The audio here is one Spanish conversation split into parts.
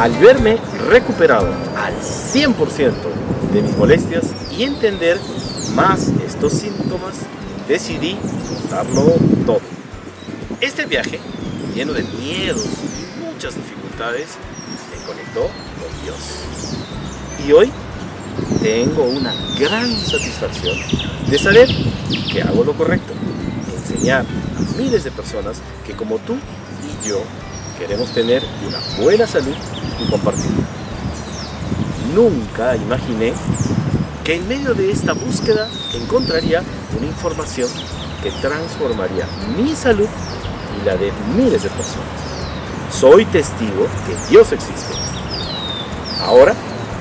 Al verme recuperado al 100% de mis molestias y entender más estos síntomas, decidí contarlo todo. Este viaje, lleno de miedos y muchas dificultades, me conectó con Dios. Y hoy tengo una gran satisfacción de saber que hago lo correcto, enseñar a miles de personas que como tú y yo queremos tener una buena salud y compartirla. Nunca imaginé que en medio de esta búsqueda encontraría una información que transformaría mi salud y la de miles de personas. Soy testigo que Dios existe. Ahora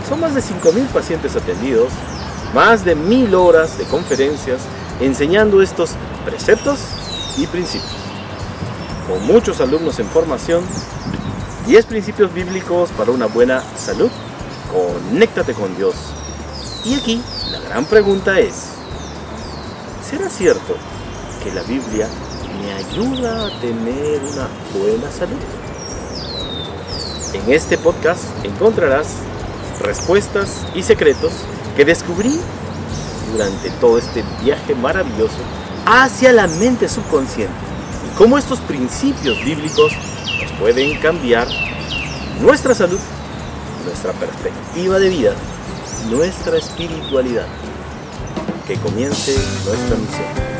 son más de 5.000 pacientes atendidos, más de 1.000 horas de conferencias enseñando estos preceptos y principios. Con muchos alumnos en formación, 10 principios bíblicos para una buena salud. Conéctate con Dios. Y aquí la gran pregunta es, ¿será cierto que la Biblia me ayuda a tener una buena salud? En este podcast encontrarás respuestas y secretos que descubrí durante todo este viaje maravilloso hacia la mente subconsciente cómo estos principios bíblicos nos pueden cambiar nuestra salud, nuestra perspectiva de vida, nuestra espiritualidad. Que comience nuestra misión.